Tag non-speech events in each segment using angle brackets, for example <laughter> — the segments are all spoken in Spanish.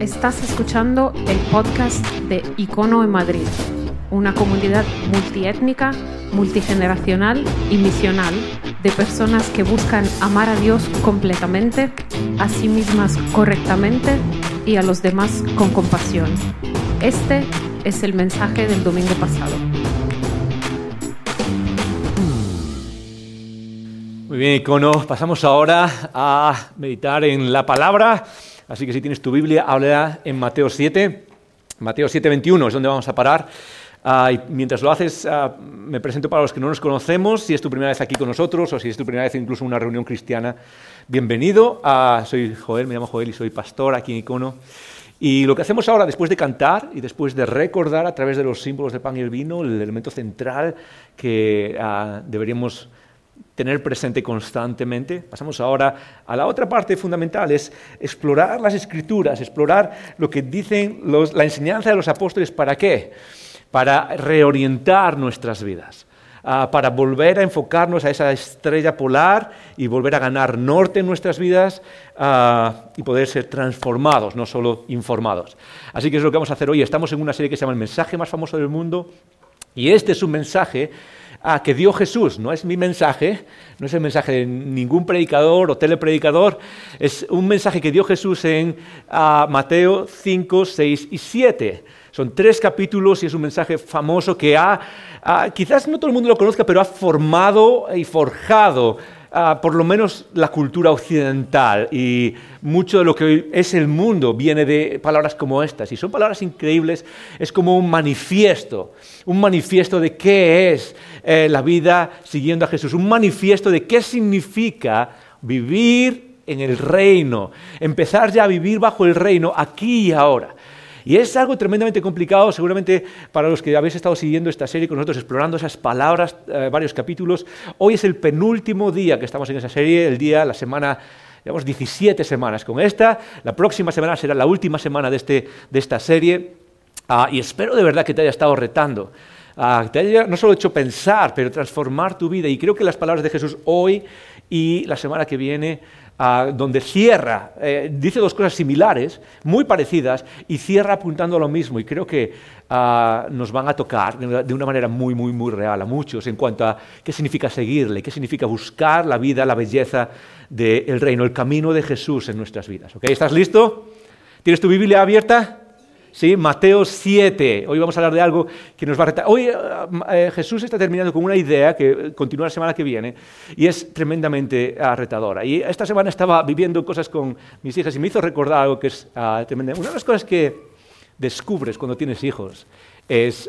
Estás escuchando el podcast de Icono en Madrid, una comunidad multiétnica, multigeneracional y misional de personas que buscan amar a Dios completamente, a sí mismas correctamente y a los demás con compasión. Este es el mensaje del domingo pasado. Muy bien, Icono, pasamos ahora a meditar en la palabra. Así que si tienes tu Biblia, habla en Mateo 7. Mateo 7, 21 es donde vamos a parar. Ah, y mientras lo haces, ah, me presento para los que no nos conocemos. Si es tu primera vez aquí con nosotros o si es tu primera vez incluso en una reunión cristiana, bienvenido. Ah, soy Joel, me llamo Joel y soy pastor aquí en Icono. Y lo que hacemos ahora, después de cantar y después de recordar a través de los símbolos de pan y el vino, el elemento central que deberíamos tener presente constantemente. Pasamos ahora a la otra parte fundamental, es explorar las escrituras, explorar lo que dicen la enseñanza de los apóstoles. ¿Para qué? Para reorientar nuestras vidas, ah, para volver a enfocarnos a esa estrella polar y volver a ganar norte en nuestras vidas ah, y poder ser transformados, no solo informados. Así que es lo que vamos a hacer hoy. Estamos en una serie que se llama El mensaje más famoso del mundo y este es un mensaje ah, que dio Jesús. No es mi mensaje, no es el mensaje de ningún predicador o telepredicador, es un mensaje que dio Jesús en ah, Mateo 5, 6 y 7. Son tres capítulos y es un mensaje famoso que ha, ah, quizás no todo el mundo lo conozca, pero ha formado y forjado por lo menos la cultura occidental y mucho de lo que hoy es el mundo viene de palabras como estas. Y son palabras increíbles, es como un manifiesto, un manifiesto de qué es eh, la vida siguiendo a Jesús, un manifiesto de qué significa vivir en el reino, empezar ya a vivir bajo el reino aquí y ahora. Y es algo tremendamente complicado, seguramente para los que habéis estado siguiendo esta serie con nosotros, explorando esas palabras, eh, varios capítulos. Hoy es el penúltimo día que estamos en esa serie, el día, la semana llevamos 17 semanas con esta. La próxima semana será la última semana de, este, de esta serie. Ah, y espero de verdad que te haya estado retando. Ah, te haya no solo hecho pensar, pero transformar tu vida. Y creo que las palabras de Jesús hoy y la semana que viene donde cierra, eh, dice dos cosas similares, muy parecidas, y cierra apuntando a lo mismo. Y creo que ah, nos van a tocar de una manera muy, muy, muy real a muchos en cuanto a qué significa seguirle, qué significa buscar la vida, la belleza del reino, el camino de Jesús en nuestras vidas. ¿Estás listo? ¿Tienes tu Biblia abierta? ¿Sí? Mateo 7. Hoy vamos a hablar de algo que nos va a retar. Hoy eh, eh, Jesús está terminando con una idea que continúa la semana que viene y es tremendamente uh, retadora. Y esta semana estaba viviendo cosas con mis hijas y me hizo recordar algo que es uh, tremendo. Una de las cosas que descubres cuando tienes hijos es...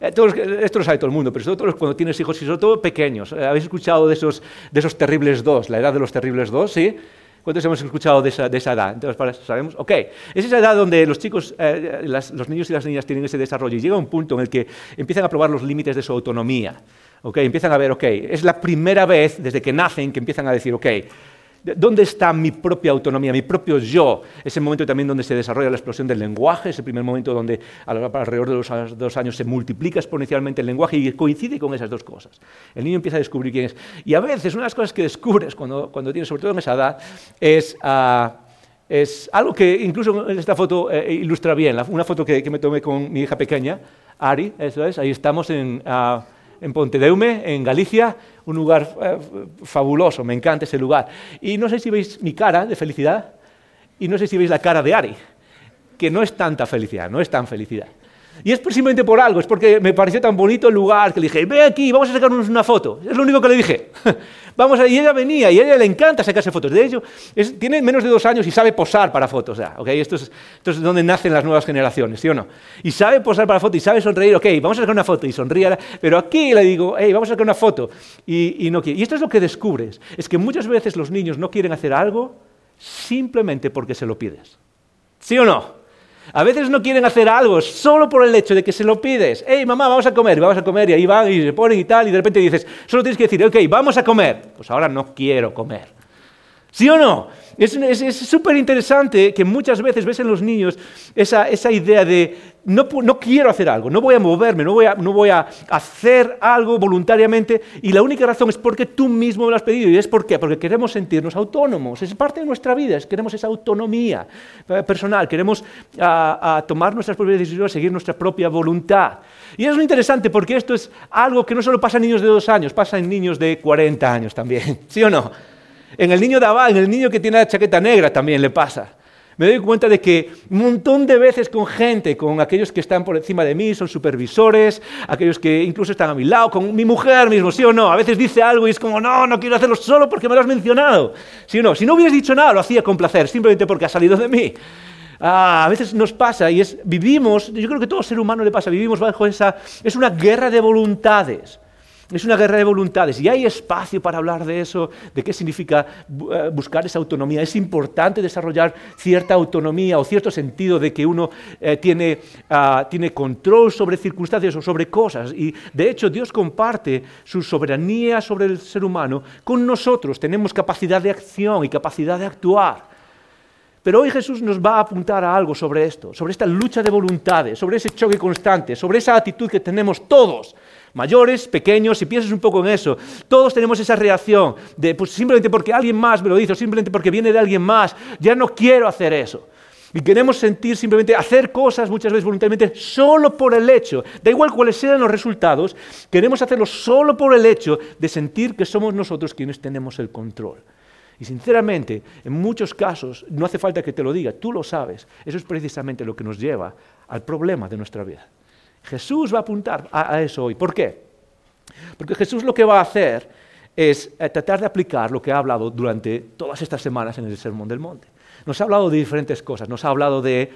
esto lo sabe todo el mundo, pero sobre todo cuando tienes hijos y sobre todo pequeños. ¿Habéis escuchado de esos, de esos terribles dos, la edad de los terribles dos? ¿Sí? ¿Cuántos hemos escuchado de esa, edad? Entonces, ¿sabemos? Ok, es esa edad donde los chicos, eh, los niños y las niñas tienen ese desarrollo y llega un punto en el que empiezan a probar los límites de su autonomía. Ok, empiezan a ver, ok, es la primera vez desde que nacen que empiezan a decir, ok, ¿Dónde está mi propia autonomía, mi propio yo? Es el momento también donde se desarrolla la explosión del lenguaje, es el primer momento donde alrededor de los dos años se multiplica exponencialmente el lenguaje y coincide con esas dos cosas. El niño empieza a descubrir quién es. Y a veces una de las cosas que descubres cuando, tienes, sobre todo en esa edad, es... Ah, algo que incluso esta foto eh, ilustra bien, una foto que, me tomé con mi hija pequeña, Ari, eso es, ahí estamos en, uh, en Pontedeume, en Galicia, un lugar eh, fabuloso, me encanta ese lugar. Y no sé si veis mi cara de felicidad y no sé si veis la cara de Ari, que no es tanta felicidad, no es tan felicidad. Y es precisamente por algo, es porque me pareció tan bonito el lugar que le dije, ve aquí, vamos a sacarnos una foto. Es lo único que le dije. <laughs> vamos a... Y ella venía y a ella le encanta sacarse fotos. De hecho, tiene menos de dos años y sabe posar para fotos. Ya, Esto, es, es donde nacen las nuevas generaciones, ¿sí o no? Y sabe posar para fotos y sabe sonreír, ok, vamos a sacar una foto y sonríe. Pero aquí le digo, hey, vamos a sacar una foto y, no. Y esto es lo que descubres, es que muchas veces los niños no quieren hacer algo simplemente porque se lo pides. ¿Sí o no? A veces no quieren hacer algo solo por el hecho de que se lo pides. Hey, mamá, vamos a comer, vamos a comer, y ahí van y se ponen y tal, y de repente dices, solo tienes que decir, ok, vamos a comer. Pues ahora no quiero comer. ¿Sí o no? Es súper interesante que muchas veces ves en los niños esa, esa idea de no, no, quiero hacer algo, no voy a moverme, no voy a, no voy a hacer algo voluntariamente y la única razón es porque tú mismo me lo has pedido. ¿Y es por qué? Porque queremos sentirnos autónomos, es parte de nuestra vida, queremos esa autonomía eh, personal, queremos a, tomar nuestras propias decisiones, seguir nuestra propia voluntad. Y es muy interesante porque esto es algo que no solo pasa en niños de dos años, pasa en niños de 40 años también, <laughs> ¿sí o no? En el niño de en el niño que tiene la chaqueta negra también le pasa. Me doy cuenta de que un montón de veces con gente, con aquellos que están por encima de mí, son supervisores, aquellos que incluso están a mi lado, con mi mujer mismo, sí o no, a veces dice algo y es como, no, no quiero hacerlo solo porque me lo has mencionado, sí o no, si no hubieras dicho nada, lo hacía con placer, simplemente porque ha salido de mí. Ah, a veces nos pasa y es, vivimos, yo creo que todo ser humano le pasa, vivimos bajo esa, es una guerra de voluntades. Es una guerra de voluntades y hay espacio para hablar de eso, de qué significa eh, buscar esa autonomía. Es importante desarrollar cierta autonomía o cierto sentido de que uno eh, tiene, ah, tiene control sobre circunstancias o sobre cosas. Y de hecho Dios comparte su soberanía sobre el ser humano con nosotros. Tenemos capacidad de acción y capacidad de actuar. Pero hoy Jesús nos va a apuntar a algo sobre esto, sobre esta lucha de voluntades, sobre ese choque constante, sobre esa actitud que tenemos todos mayores, pequeños, si piensas un poco en eso, todos tenemos esa reacción de pues, simplemente porque alguien más me lo dice, simplemente porque viene de alguien más, ya no quiero hacer eso. Y queremos sentir simplemente hacer cosas muchas veces voluntariamente solo por el hecho, da igual cuáles sean los resultados, queremos hacerlo solo por el hecho de sentir que somos nosotros quienes tenemos el control. Y sinceramente, en muchos casos, no hace falta que te lo diga, tú lo sabes, eso es precisamente lo que nos lleva al problema de nuestra vida. Jesús va a apuntar a, eso hoy. ¿Por qué? Porque Jesús lo que va a hacer es eh, tratar de aplicar lo que ha hablado durante todas estas semanas en el Sermón del Monte. Nos ha hablado de diferentes cosas, nos ha hablado de,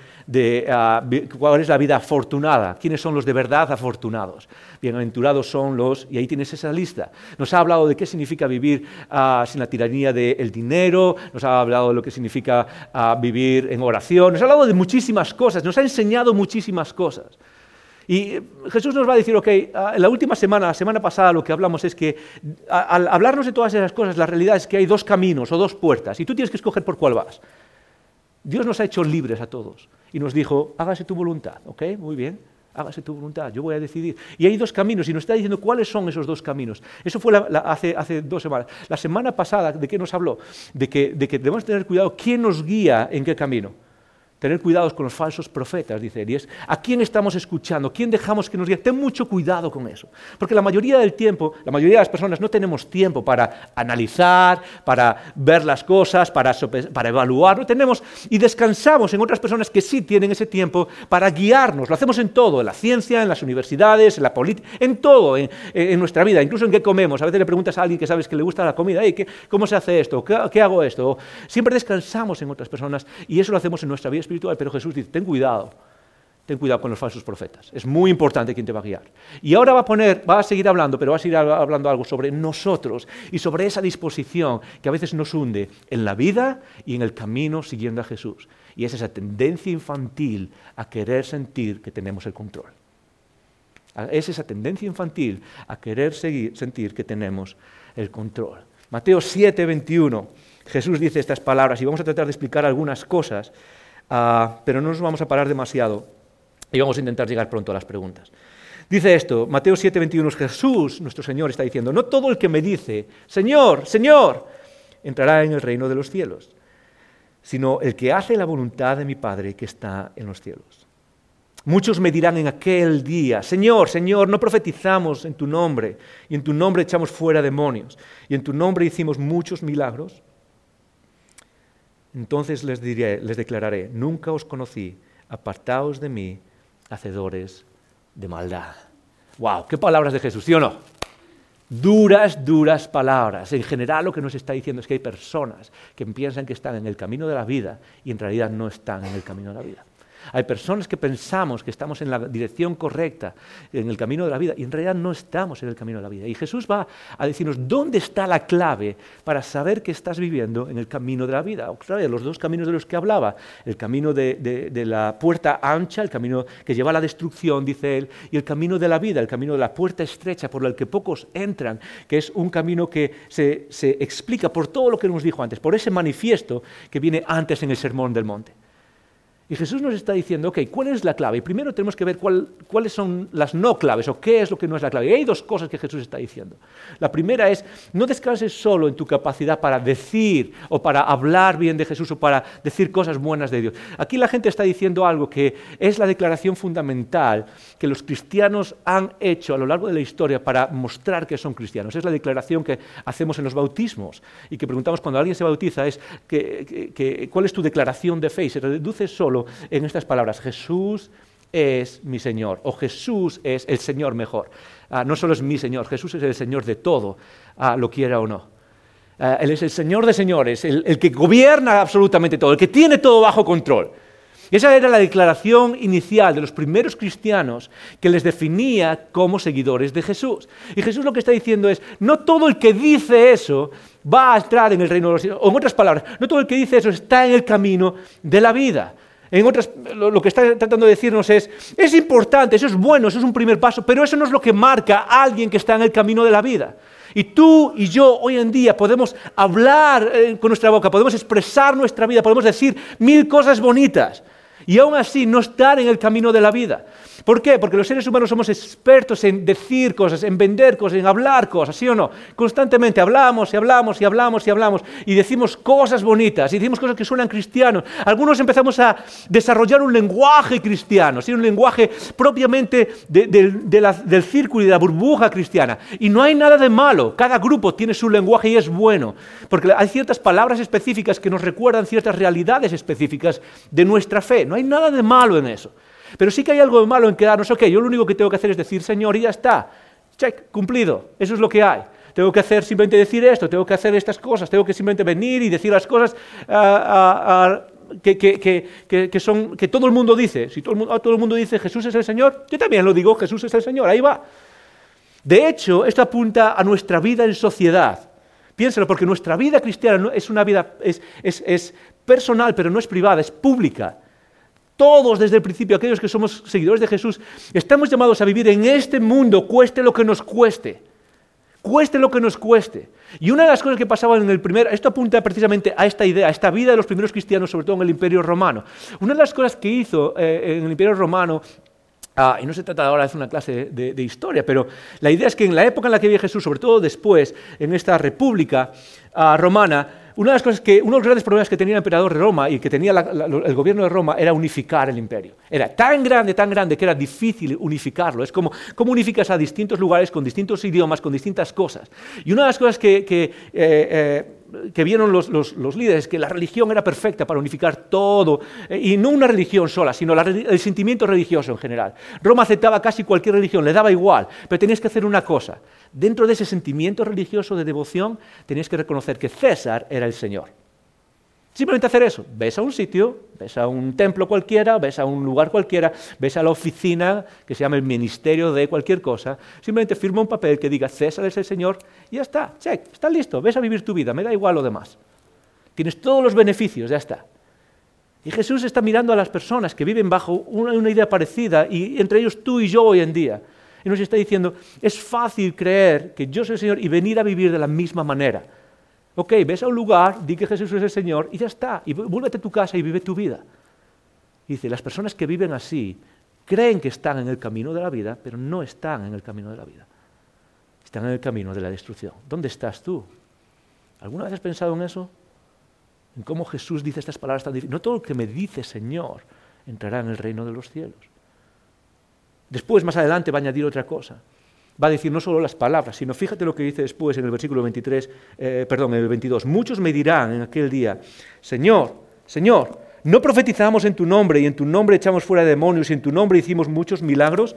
ah, cuál es la vida afortunada, quiénes son los de verdad afortunados. Bienaventurados son los, y ahí tienes esa lista. Nos ha hablado de qué significa vivir ah, sin la tiranía del dinero, nos ha hablado de lo que significa ah, vivir en oración, nos ha hablado de muchísimas cosas, nos ha enseñado muchísimas cosas. Y Jesús nos va a decir, ok, ah, en la última semana, la semana pasada, lo que hablamos es que al hablarnos de todas esas cosas, la realidad es que hay dos caminos o dos puertas y tú tienes que escoger por cuál vas. Dios nos ha hecho libres a todos y nos dijo, hágase tu voluntad, ok, muy bien, hágase tu voluntad, yo voy a decidir. Y hay dos caminos y nos está diciendo cuáles son esos dos caminos. Eso fue hace, hace, dos semanas. La semana pasada, ¿de qué nos habló? De que, de que debemos tener cuidado quién nos guía en qué camino. Tener cuidado con los falsos profetas, dice Elías. ¿A quién estamos escuchando? ¿Quién dejamos que nos guíe? Ten mucho cuidado con eso. Porque la mayoría del tiempo, la mayoría de las personas no tenemos tiempo para analizar, para ver las cosas, para, para evaluar. No tenemos y descansamos en otras personas que sí tienen ese tiempo para guiarnos. Lo hacemos en todo, en la ciencia, en las universidades, en la política, en todo, en, nuestra vida, incluso en qué comemos. A veces le preguntas a alguien que sabes que le gusta la comida, ¿cómo se hace esto? ¿Qué, hago esto? siempre descansamos en otras personas y eso lo hacemos en nuestra vida espiritual, pero Jesús dice, ten cuidado, ten cuidado con los falsos profetas. Es muy importante quién te va a guiar. Y ahora va a poner, va a seguir hablando, pero va a seguir hablando algo sobre nosotros y sobre esa disposición que a veces nos hunde en la vida y en el camino siguiendo a Jesús. Y es esa tendencia infantil a querer sentir que tenemos el control. Es esa tendencia infantil a querer sentir que tenemos el control. Mateo 7, 21. Jesús dice estas palabras y vamos a tratar de explicar algunas cosas Ah, pero no nos vamos a parar demasiado y vamos a intentar llegar pronto a las preguntas. Dice esto, Mateo 7:21, Jesús, nuestro Señor, está diciendo, no todo el que me dice, Señor, Señor, entrará en el reino de los cielos, sino el que hace la voluntad de mi Padre que está en los cielos. Muchos me dirán en aquel día, Señor, Señor, no profetizamos en tu nombre, y en tu nombre echamos fuera demonios, y en tu nombre hicimos muchos milagros. Entonces les, diré, les declararé, nunca os conocí, apartaos de mí, hacedores de maldad. ¡Wow! ¿Qué palabras de Jesús, sí o no? Duras, duras palabras. En general lo que nos está diciendo es que hay personas que piensan que están en el camino de la vida y en realidad no están en el camino de la vida. Hay personas que pensamos que estamos en la dirección correcta, en el camino de la vida, y en realidad no estamos en el camino de la vida. Y Jesús va a decirnos dónde está la clave para saber que estás viviendo en el camino de la vida. O los dos caminos de los que hablaba, el camino de, de la puerta ancha, el camino que lleva a la destrucción, dice él, y el camino de la vida, el camino de la puerta estrecha por el que pocos entran, que es un camino que se, se explica por todo lo que nos dijo antes, por ese manifiesto que viene antes en el Sermón del Monte. Y Jesús nos está diciendo, ok, ¿cuál es la clave? Y primero tenemos que ver cuáles son las no claves o qué es lo que no es la clave. Y hay dos cosas que Jesús está diciendo. La primera es, no descanses solo en tu capacidad para decir o para hablar bien de Jesús o para decir cosas buenas de Dios. Aquí la gente está diciendo algo que es la declaración fundamental que los cristianos han hecho a lo largo de la historia para mostrar que son cristianos. Es la declaración que hacemos en los bautismos y que preguntamos cuando alguien se bautiza, es ¿cuál es tu declaración de fe? Se reduce solo en estas palabras, Jesús es mi Señor o Jesús es el Señor mejor. Ah, no solo es mi Señor, Jesús es el Señor de todo, ah, lo quiera o no. Ah, él es el Señor de señores, el, que gobierna absolutamente todo, el que tiene todo bajo control. Esa era la declaración inicial de los primeros cristianos que les definía como seguidores de Jesús. Y Jesús lo que está diciendo es, no todo el que dice eso va a entrar en el reino de los cielos. O en otras palabras, no todo el que dice eso está en el camino de la vida. En otras, lo, que está tratando de decirnos es, es importante, eso es bueno, eso es un primer paso, pero eso no es lo que marca a alguien que está en el camino de la vida. Y tú y yo hoy en día podemos hablar eh, con nuestra boca, podemos expresar nuestra vida, podemos decir mil cosas bonitas y aún así no estar en el camino de la vida. ¿Por qué? Porque los seres humanos somos expertos en decir cosas, en vender cosas, en hablar cosas, ¿sí o no? Constantemente hablamos y hablamos y hablamos y hablamos y decimos cosas bonitas y decimos cosas que suenan cristianos. Algunos empezamos a desarrollar un lenguaje cristiano, ¿sí? un lenguaje propiamente del círculo y de la burbuja cristiana. Y no hay nada de malo, cada grupo tiene su lenguaje y es bueno, porque hay ciertas palabras específicas que nos recuerdan ciertas realidades específicas de nuestra fe. No hay nada de malo en eso. Pero sí que hay algo de malo en quedarnos, ok, yo lo único que tengo que hacer es decir Señor y ya está. Check, cumplido. Eso es lo que hay. Tengo que hacer simplemente decir esto, tengo que hacer estas cosas, tengo que simplemente venir y decir las cosas ah, ah, ah, que, son, que todo el mundo dice. Si todo el mundo, todo el mundo dice Jesús es el Señor, yo también lo digo, Jesús es el Señor, ahí va. De hecho, esto apunta a nuestra vida en sociedad. Piénselo, porque nuestra vida cristiana es una vida, es personal, pero no es privada, es pública. Todos desde el principio, aquellos que somos seguidores de Jesús, estamos llamados a vivir en este mundo, cueste lo que nos cueste. Cueste lo que nos cueste. Y una de las cosas que pasaban en el primer, esto apunta precisamente a esta idea, a esta vida de los primeros cristianos, sobre todo en el Imperio Romano. Una de las cosas que hizo eh, en el Imperio Romano Ah, y no se trata ahora de hacer una clase de, historia, pero la idea es que en la época en la que vive Jesús, sobre todo después, en esta república ah, romana, una de las cosas que, uno de los grandes problemas que tenía el emperador de Roma y que tenía el gobierno de Roma era unificar el imperio. Era tan grande, tan grande que era difícil unificarlo. Es como cómo unificas a distintos lugares con distintos idiomas, con distintas cosas. Y una de las cosas que, eh, eh, que vieron los, líderes, que la religión era perfecta para unificar todo, eh, y no una religión sola, sino el sentimiento religioso en general. Roma aceptaba casi cualquier religión, le daba igual, pero tenías que hacer una cosa. Dentro de ese sentimiento religioso de devoción, tenías que reconocer que César era el Señor. Simplemente hacer eso. Ves a un sitio, ves a un templo cualquiera, ves a un lugar cualquiera, ves a la oficina que se llama el ministerio de cualquier cosa, simplemente firma un papel que diga César es el Señor y ya está, check, está listo, ves a vivir tu vida, me da igual lo demás. Tienes todos los beneficios, ya está. Y Jesús está mirando a las personas que viven bajo una, una idea parecida, y entre ellos tú y yo hoy en día. Y nos está diciendo, es fácil creer que yo soy el Señor y venir a vivir de la misma manera. Ok, ves a un lugar, di que Jesús es el Señor y ya está. Y vuélvete a tu casa y vive tu vida. dice, las personas que viven así creen que están en el camino de la vida, pero no están en el camino de la vida. Están en el camino de la destrucción. ¿Dónde estás tú? ¿Alguna vez has pensado en eso? En cómo Jesús dice estas palabras tan difíciles. No todo lo que me dice Señor entrará en el reino de los cielos. Después, más adelante, va a añadir otra cosa va a decir no solo las palabras, sino fíjate lo que dice después en el versículo 23, eh, perdón, el 22. Muchos me dirán en aquel día, Señor, Señor, ¿no profetizamos en tu nombre y en tu nombre echamos fuera demonios y en tu nombre hicimos muchos milagros?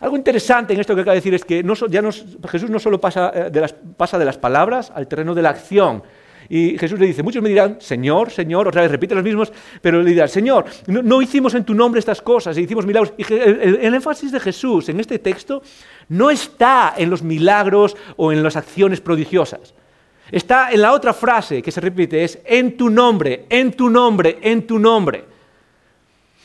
Algo interesante en esto que acaba de decir es que ya Jesús no solo pasa, eh, de las, pasa de las palabras al terreno de la acción. Y Jesús le dice, muchos me dirán, Señor, Señor, otra vez repite los mismos, pero le dirán, Señor, no, hicimos en tu nombre estas cosas, hicimos milagros. Y el, el énfasis de Jesús en este texto no está en los milagros o en las acciones prodigiosas. Está en la otra frase que se repite, es en tu nombre, en tu nombre, en tu nombre.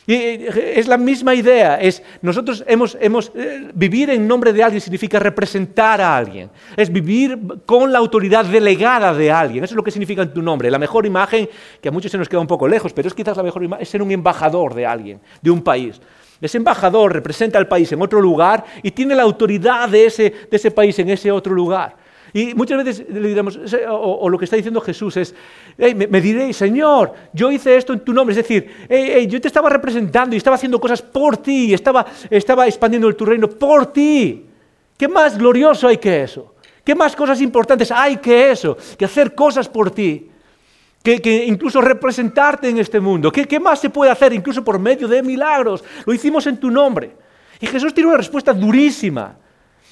Y eh, es la misma idea, es nosotros hemos, eh, vivir en nombre de alguien significa representar a alguien, es vivir con la autoridad delegada de alguien, eso es lo que significa en tu nombre. La mejor imagen, que a muchos se nos queda un poco lejos, pero es quizás la mejor imagen, es ser un embajador de alguien, de un país. Ese embajador representa al país en otro lugar y tiene la autoridad de ese, de ese país en ese otro lugar. Y muchas veces le diremos, o, lo que está diciendo Jesús es, me, diréis, Señor, yo hice esto en tu nombre. Es decir, yo te estaba representando y estaba haciendo cosas por ti, estaba, estaba expandiendo tu reino por ti. ¿Qué más glorioso hay que eso? ¿Qué más cosas importantes hay que eso? Que hacer cosas por ti. Que, incluso representarte en este mundo. ¿Qué, ¿Qué más se puede hacer incluso por medio de milagros? Lo hicimos en tu nombre. Y Jesús tiene una respuesta durísima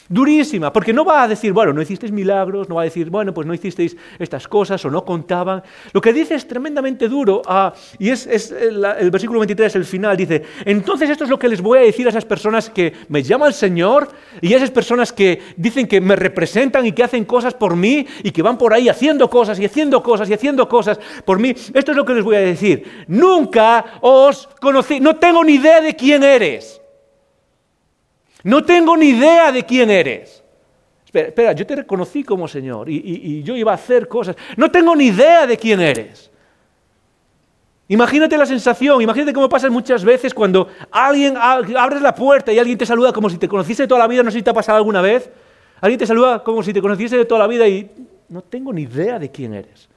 durísima, porque no va a decir, bueno, no hicisteis milagros, no va a decir, bueno, pues no hicisteis estas cosas o no contaban. Lo que dice es tremendamente duro, ah, y es, el, el, versículo 23, el final, dice, entonces esto es lo que les voy a decir a esas personas que me llaman Señor y a esas personas que dicen que me representan y que hacen cosas por mí y que van por ahí haciendo cosas y haciendo cosas y haciendo cosas por mí. Esto es lo que les voy a decir. Nunca os conocí, no tengo ni idea de quién eres. No tengo ni idea de quién eres. Espera, yo te reconocí como Señor y, yo iba a hacer cosas. No tengo ni idea de quién eres. Imagínate la sensación, imagínate cómo pasa muchas veces cuando alguien abres la puerta y alguien te saluda como si te conociese de toda la vida, no sé si te ha pasado alguna vez. Alguien te saluda como si te conociese de toda la vida y no tengo ni idea de quién eres.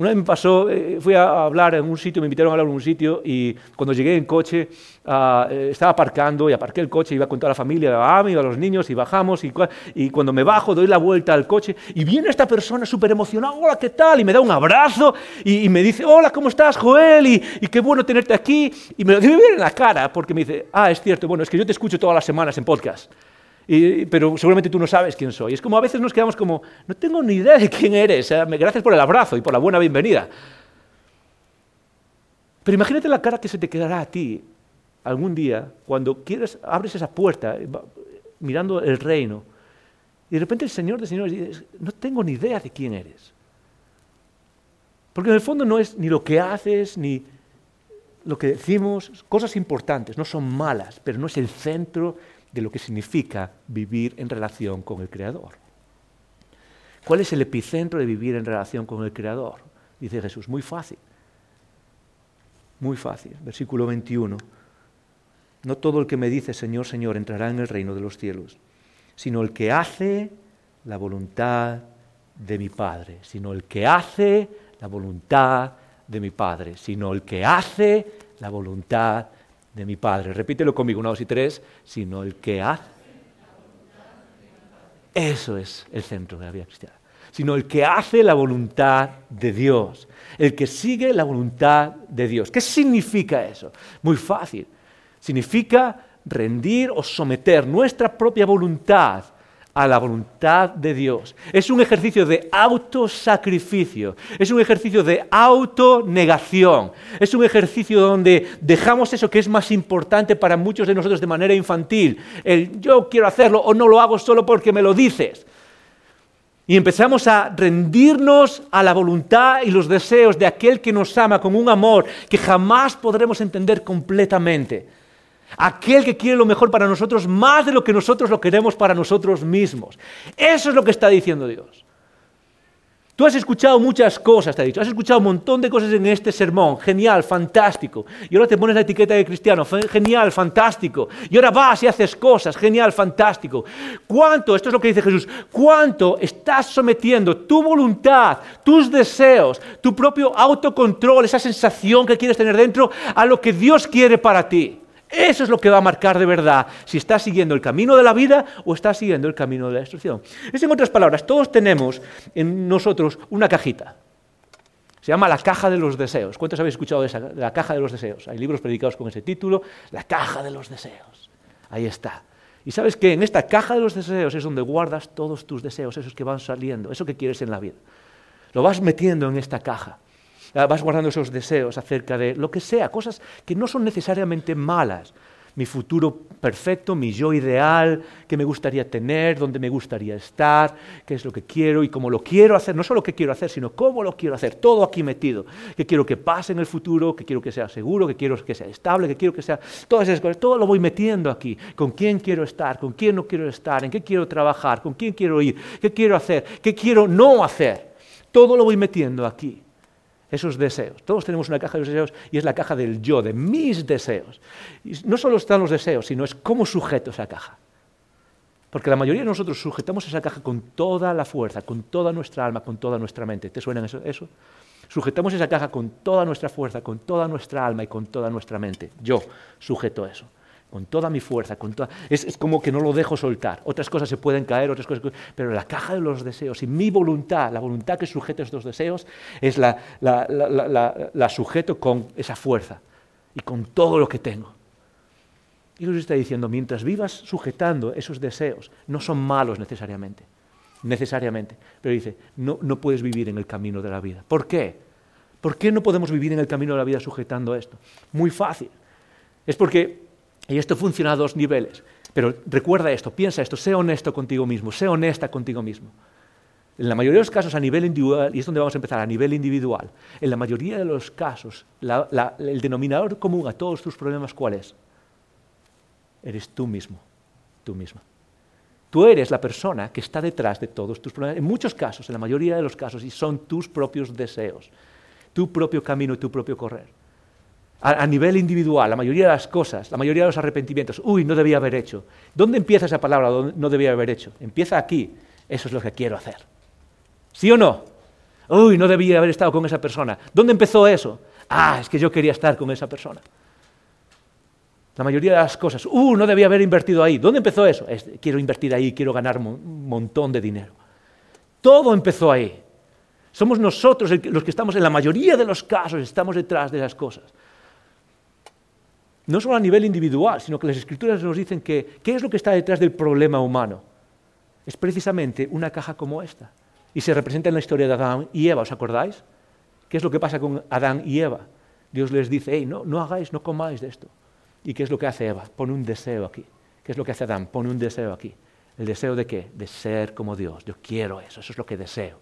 Una vez me pasó, eh, fui a hablar en un sitio, me invitaron a hablar en un sitio y cuando llegué en coche eh, estaba aparcando y aparqué el coche, iba con toda la familia, a mí, a los niños y bajamos y, y, cuando me bajo doy la vuelta al coche y viene esta persona súper emocionada, hola, ¿qué tal? Y me da un abrazo y, me dice, hola, ¿cómo estás, Joel? Y, y, qué bueno tenerte aquí. Y me lo debe ver en la cara porque me dice, ah, es cierto, bueno, es que yo te escucho todas las semanas en podcast pero seguramente tú no sabes quién soy. Es como a veces nos quedamos como, no tengo ni idea de quién eres, gracias por el abrazo y por la buena bienvenida. Pero imagínate la cara que se te quedará a ti algún día cuando quieres, abres esa puerta eh, mirando el reino y de repente el Señor de Señores dice, no tengo ni idea de quién eres. Porque en el fondo no es ni lo que haces, ni lo que decimos, cosas importantes, no son malas, pero no es el centro de lo que significa vivir en relación con el Creador. ¿Cuál es el epicentro de vivir en relación con el Creador? Dice Jesús, muy fácil. Muy fácil. Versículo 21. No todo el que me dice Señor, Señor entrará en el reino de los cielos, sino el que hace la voluntad de mi Padre, sino el que hace la voluntad de mi Padre, sino el que hace la voluntad de mi Padre. Repítelo conmigo, una, dos y tres, sino el que hace. Eso es el centro de la vida cristiana. Sino el que hace la voluntad de Dios. El que sigue la voluntad de Dios. ¿Qué significa eso? Muy fácil. Significa rendir o someter nuestra propia voluntad a la voluntad de Dios. Es un ejercicio de autosacrificio, es un ejercicio de autonegación, es un ejercicio donde dejamos eso que es más importante para muchos de nosotros de manera infantil, el yo quiero hacerlo o no lo hago solo porque me lo dices. Y empezamos a rendirnos a la voluntad y los deseos de aquel que nos ama con un amor que jamás podremos entender completamente aquel que quiere lo mejor para nosotros más de lo que nosotros lo queremos para nosotros mismos. Eso es lo que está diciendo Dios. Tú has escuchado muchas cosas, te ha dicho, has escuchado un montón de cosas en este sermón, genial, fantástico. Y ahora te pones la etiqueta de cristiano, genial, fantástico. Y ahora vas y haces cosas, genial, fantástico. ¿Cuánto, esto es lo que dice Jesús, cuánto estás sometiendo tu voluntad, tus deseos, tu propio autocontrol, esa sensación que quieres tener dentro, a lo que Dios quiere para ti? Eso es lo que va a marcar de verdad si estás siguiendo el camino de la vida o estás siguiendo el camino de la destrucción. Es en otras palabras, todos tenemos en nosotros una cajita. Se llama la caja de los deseos. ¿Cuántos habéis escuchado de, esa, la caja de los deseos? Hay libros predicados con ese título, la caja de los deseos. Ahí está. Y sabes que en esta caja de los deseos es donde guardas todos tus deseos, esos que van saliendo, eso que quieres en la vida. Lo vas metiendo en esta caja. Ah, vas guardando esos deseos acerca de lo que sea, cosas que no son necesariamente malas, mi futuro perfecto, mi yo ideal, qué me gustaría tener, dónde me gustaría estar, qué es lo que quiero y cómo lo quiero hacer, no solo qué quiero hacer, sino cómo lo quiero hacer, todo aquí metido, qué quiero que pase en el futuro, qué quiero que sea seguro, qué quiero que sea estable, qué quiero que sea, todas esas cosas, todo lo voy metiendo aquí, con quién quiero estar, con quién no quiero estar, en qué quiero trabajar, con quién quiero ir, qué quiero hacer, qué quiero no hacer, todo lo voy metiendo aquí esos deseos. Todos tenemos una caja de deseos y es la caja del yo, de mis deseos. Y no solo están los deseos, sino es cómo sujeto esa caja. Porque la mayoría de nosotros sujetamos esa caja con toda la fuerza, con toda nuestra alma, con toda nuestra mente. ¿Te suena eso? eso? Sujetamos esa caja con toda nuestra fuerza, con toda nuestra alma y con toda nuestra mente. Yo sujeto eso con toda mi fuerza, con toda... es, como que no lo dejo soltar. Otras cosas se pueden caer, otras cosas... Pero la caja de los deseos y mi voluntad, la voluntad que sujeta estos deseos, es la, la, sujeto con esa fuerza y con todo lo que tengo. Y Dios está diciendo, mientras vivas sujetando esos deseos, no son malos necesariamente, necesariamente, pero dice, no, no puedes vivir en el camino de la vida. ¿Por qué? ¿Por qué no podemos vivir en el camino de la vida sujetando esto? Muy fácil. Es porque y esto funciona a dos niveles. Pero recuerda esto, piensa esto, sé honesto contigo mismo, sé honesta contigo mismo. En la mayoría de los casos a nivel individual, y es donde vamos a empezar, a nivel individual, en la mayoría de los casos, el denominador común a todos tus problemas, ¿cuál es? Eres tú mismo, tú misma. Tú eres la persona que está detrás de todos tus problemas. En muchos casos, en la mayoría de los casos, y son tus propios deseos, tu propio camino y tu propio correr a, nivel individual, la mayoría de las cosas, la mayoría de los arrepentimientos, uy, no debía haber hecho. ¿Dónde empieza esa palabra, no debía haber hecho? Empieza aquí, eso es lo que quiero hacer. ¿Sí o no? Uy, no debía haber estado con esa persona. ¿Dónde empezó eso? Ah, es que yo quería estar con esa persona. La mayoría de las cosas, uh, no debía haber invertido ahí. ¿Dónde empezó eso? quiero invertir ahí, quiero ganar un montón de dinero. Todo empezó ahí. Somos nosotros los que estamos, en la mayoría de los casos, estamos detrás de esas cosas no solo a nivel individual, sino que las escrituras nos dicen que qué es lo que está detrás del problema humano. Es precisamente una caja como esta. Y se representa en la historia de Adán y Eva, ¿os acordáis? ¿Qué es lo que pasa con Adán y Eva? Dios les dice, hey, no, no hagáis, no comáis de esto. ¿Y qué es lo que hace Eva? Pone un deseo aquí. ¿Qué es lo que hace Adán? Pone un deseo aquí. ¿El deseo de qué? De ser como Dios. Yo quiero eso, eso es lo que deseo.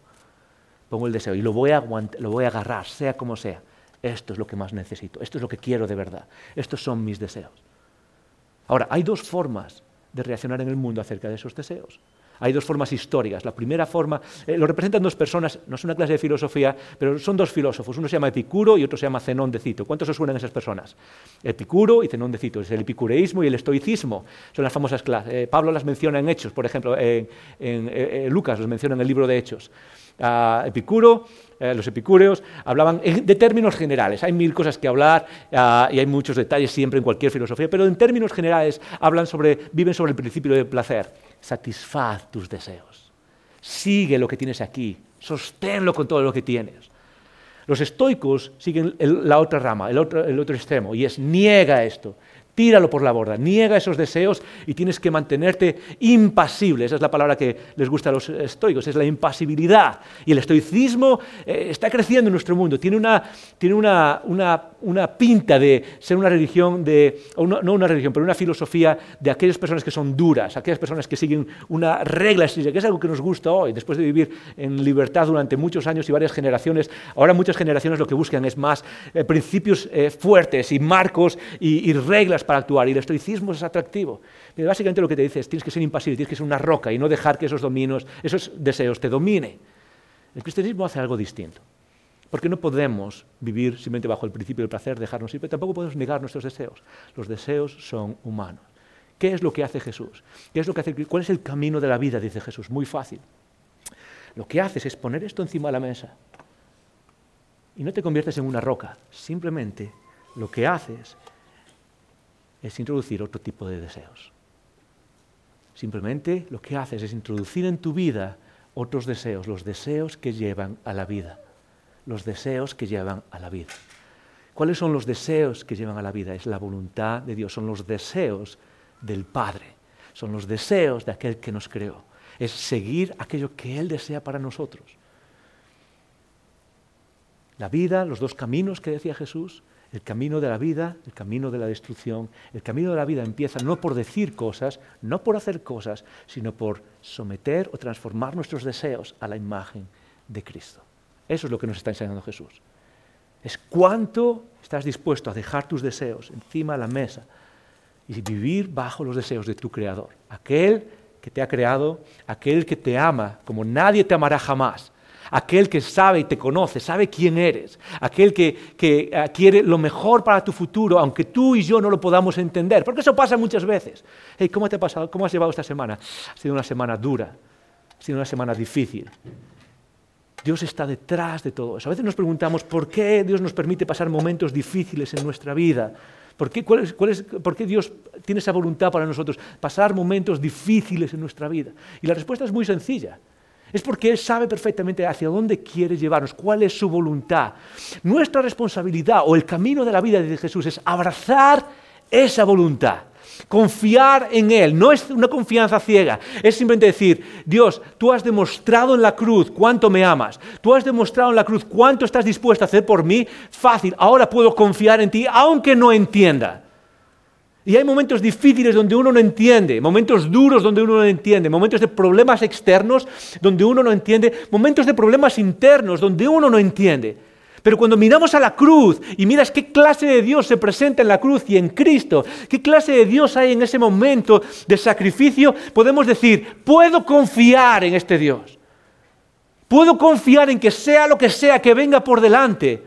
Pongo el deseo y lo voy a, lo voy a agarrar, sea como sea esto es lo que más necesito, esto es lo que quiero de verdad, estos son mis deseos. Ahora, hay dos formas de reaccionar en el mundo acerca de esos deseos. Hay dos formas históricas. La primera forma, eh, lo representan dos personas, no es una clase de filosofía, pero son dos filósofos. Uno se llama Epicuro y otro se llama Zenón de Cito. ¿Cuántos os suenan esas personas? Epicuro y Zenón de Cito. Es el epicureísmo y el estoicismo. Son las famosas clases. Eh, Pablo las menciona en Hechos, por ejemplo, en, eh, Lucas los menciona en el libro de Hechos. Epicuro, eh, los epicúreos, hablaban de términos generales. Hay mil cosas que hablar ah, y hay muchos detalles siempre en cualquier filosofía, pero en términos generales hablan sobre, viven sobre el principio del placer. Satisfaz tus deseos. Sigue lo que tienes aquí. Sosténlo con todo lo que tienes. Los estoicos siguen la otra rama, el otro, el otro extremo, y es niega esto tíralo por la borda, niega esos deseos y tienes que mantenerte impasible. Esa es la palabra que les gusta a los estoicos, es la impasibilidad. Y el estoicismo eh, está creciendo en nuestro mundo, tiene una, tiene una, una, pinta de ser una religión, de, no una religión, pero una filosofía de aquellas personas que son duras, aquellas personas que siguen una regla estricta, que es algo que nos gusta hoy, después de vivir en libertad durante muchos años y varias generaciones. Ahora muchas generaciones lo que buscan es más eh, principios eh, fuertes y marcos y, y reglas para actuar. Y el estoicismo es atractivo. Pero básicamente lo que te dice es tienes que ser impasible, tienes que ser una roca y no dejar que esos dominos, esos deseos te dominen. El cristianismo hace algo distinto. Porque no podemos vivir simplemente bajo el principio del placer, dejarnos ir, pero tampoco podemos negar nuestros deseos. Los deseos son humanos. ¿Qué es lo que hace Jesús? ¿Qué es lo que hace, ¿Cuál es el camino de la vida? Dice Jesús. Muy fácil. Lo que haces es poner esto encima de la mesa. Y no te conviertes en una roca. Simplemente lo que haces es introducir otro tipo de deseos. Simplemente lo que haces es introducir en tu vida otros deseos, los deseos que llevan a la vida. Los deseos que llevan a la vida. ¿Cuáles son los deseos que llevan a la vida? Es la voluntad de Dios, son los deseos del Padre, son los deseos de aquel que nos creó. Es seguir aquello que Él desea para nosotros. La vida, los dos caminos que decía Jesús, el camino de la vida, el camino de la destrucción. El camino de la vida empieza no por decir cosas, no por hacer cosas, sino por someter o transformar nuestros deseos a la imagen de Cristo. Eso es lo que nos está enseñando Jesús. Es cuánto estás dispuesto a dejar tus deseos encima de la mesa y vivir bajo los deseos de tu Creador. Aquel que te ha creado, aquel que te ama como nadie te amará jamás aquel que sabe y te conoce, sabe quién eres, aquel que, eh, quiere lo mejor para tu futuro, aunque tú y yo no lo podamos entender, porque eso pasa muchas veces. ¿Cómo te ha pasado? ¿Cómo has llevado esta semana? Ha sido una semana dura, ha sido una semana difícil. Dios está detrás de todo eso. A veces nos preguntamos por qué Dios nos permite pasar momentos difíciles en nuestra vida. ¿Por qué, ¿Por qué, Dios tiene esa voluntad para nosotros, pasar momentos difíciles en nuestra vida? Y la respuesta es muy sencilla. Es porque Él sabe perfectamente hacia dónde quiere llevarnos, cuál es su voluntad. Nuestra responsabilidad o el camino de la vida de Jesús es abrazar esa voluntad, confiar en Él. No es una confianza ciega, es simplemente decir, Dios, tú has demostrado en la cruz cuánto me amas, tú has demostrado en la cruz cuánto estás dispuesto a hacer por mí, fácil, ahora puedo confiar en ti aunque no entienda. Y hay momentos difíciles donde uno no entiende, momentos duros donde uno no entiende, momentos de problemas externos donde uno no entiende, momentos de problemas internos donde uno no entiende. Pero cuando miramos a la cruz y miras qué clase de Dios se presenta en la cruz y en Cristo, qué clase de Dios hay en ese momento de sacrificio, podemos decir, puedo confiar en este Dios. Puedo confiar en que sea lo que sea que venga por delante.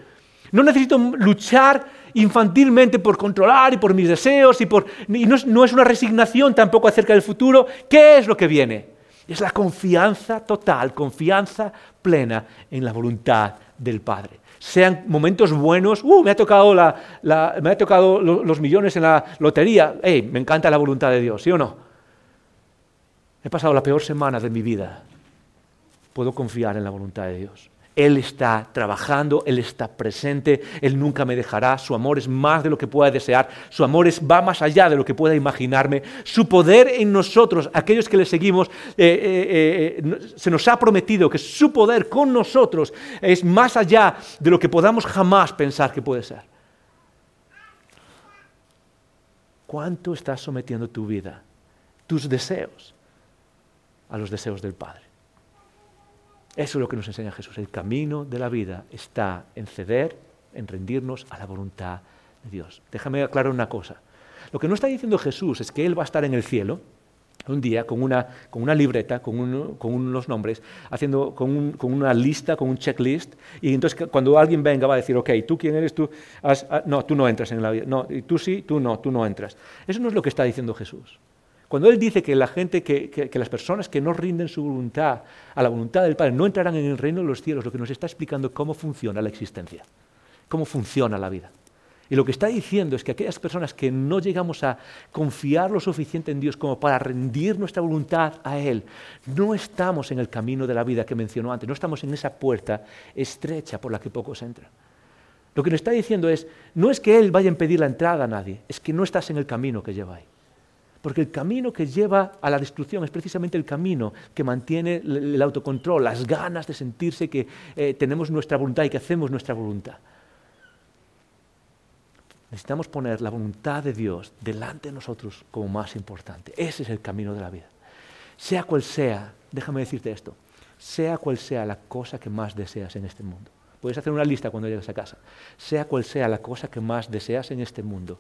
No necesito luchar infantilmente por controlar y por mis deseos y, por, no, es, no es una resignación tampoco acerca del futuro. ¿Qué es lo que viene? Es la confianza total, confianza plena en la voluntad del Padre. Sean momentos buenos, uh, me ha tocado, me ha tocado los millones en la lotería, hey, me encanta la voluntad de Dios, ¿sí o no? He pasado la peor semana de mi vida. Puedo confiar en la voluntad de Dios. Él está trabajando, Él está presente, Él nunca me dejará, su amor es más de lo que pueda desear, su amor es, va más allá de lo que pueda imaginarme, su poder en nosotros, aquellos que le seguimos, eh, eh, eh, se nos ha prometido que su poder con nosotros es más allá de lo que podamos jamás pensar que puede ser. ¿Cuánto estás sometiendo tu vida, tus deseos, a los deseos del Padre? Eso es lo que nos enseña Jesús. El camino de la vida está en ceder, en rendirnos a la voluntad de Dios. Déjame aclarar una cosa. Lo que no está diciendo Jesús es que Él va a estar en el cielo un día con una, con una libreta, con, unos nombres, haciendo con, una lista, con un checklist, y entonces cuando alguien venga va a decir, ok, ¿tú quién eres? Tú ah, no, tú no entras en la vida. No, tú sí, tú no, tú no entras. Eso no es lo que está diciendo Jesús. Cuando Él dice que las personas que no rinden su voluntad a la voluntad del Padre no entrarán en el reino de los cielos, lo que nos está explicando cómo funciona la existencia, cómo funciona la vida. Y lo que está diciendo es que aquellas personas que no llegamos a confiar lo suficiente en Dios como para rendir nuestra voluntad a Él, no estamos en el camino de la vida que mencionó antes, no estamos en esa puerta estrecha por la que pocos entran. Lo que nos está diciendo es, no es que Él vaya a impedir la entrada a nadie, es que no estás en el camino que lleva ahí. Porque el camino que lleva a la destrucción es precisamente el camino que mantiene el autocontrol, las ganas de sentirse que eh, tenemos nuestra voluntad y que hacemos nuestra voluntad. Necesitamos poner la voluntad de Dios delante de nosotros como más importante. Ese es el camino de la vida. Sea cual sea, déjame decirte esto, sea cual sea la cosa que más deseas en este mundo. Puedes hacer una lista cuando llegues a casa. Sea cual sea la cosa que más deseas en este mundo,